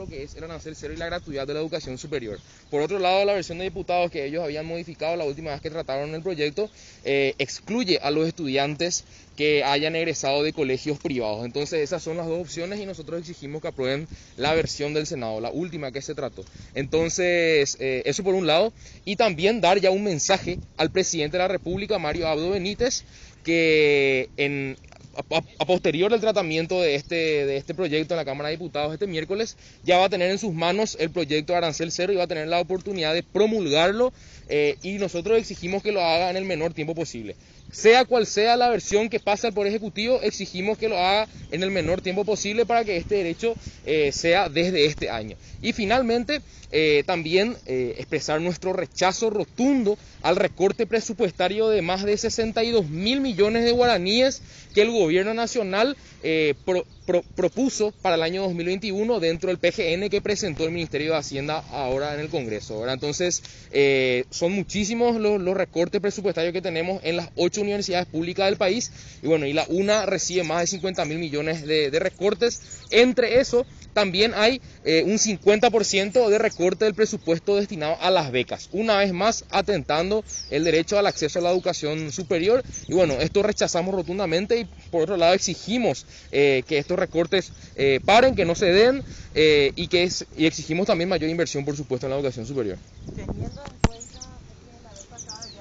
lo que es el arancel cero y la gratuidad de la educación superior. Por otro lado, la versión de diputados que ellos habían modificado la última vez que trataron el proyecto eh, excluye a los estudiantes que hayan egresado de colegios privados. Entonces esas son las dos opciones y nosotros exigimos que aprueben la versión del Senado, la última que se trató. Entonces, eh, eso por un lado. Y también dar ya un mensaje al presidente de la República, Mario Abdo Benítez, que en, a, posterior del tratamiento de este, de este proyecto en la Cámara de Diputados este miércoles, ya va a tener en sus manos el proyecto de arancel cero y va a tener la oportunidad de promulgarlo eh, y nosotros exigimos que lo haga en el menor tiempo posible. Sea cual sea la versión que pasa por Ejecutivo, exigimos que lo haga en el menor tiempo posible para que este derecho eh, sea desde este año. Y finalmente, eh, también expresar nuestro rechazo rotundo al recorte presupuestario de más de 62 mil millones de guaraníes que el gobierno nacional eh, propuso para el año 2021 dentro del PGN que presentó el Ministerio de Hacienda ahora en el Congreso. Entonces, eh, son muchísimos los, recortes presupuestarios que tenemos en las ocho universidades públicas del país y bueno, y la una recibe más de 50 mil millones de, recortes. Entre eso, también hay eh, un 50% de recorte del presupuesto destinado a las becas. Una vez más, atentando el derecho al acceso a la educación superior. Y bueno, esto rechazamos rotundamente y por otro lado exigimos eh, que estos recortes eh, paren, que no se den eh, y que y exigimos también mayor inversión, por supuesto, en la educación superior.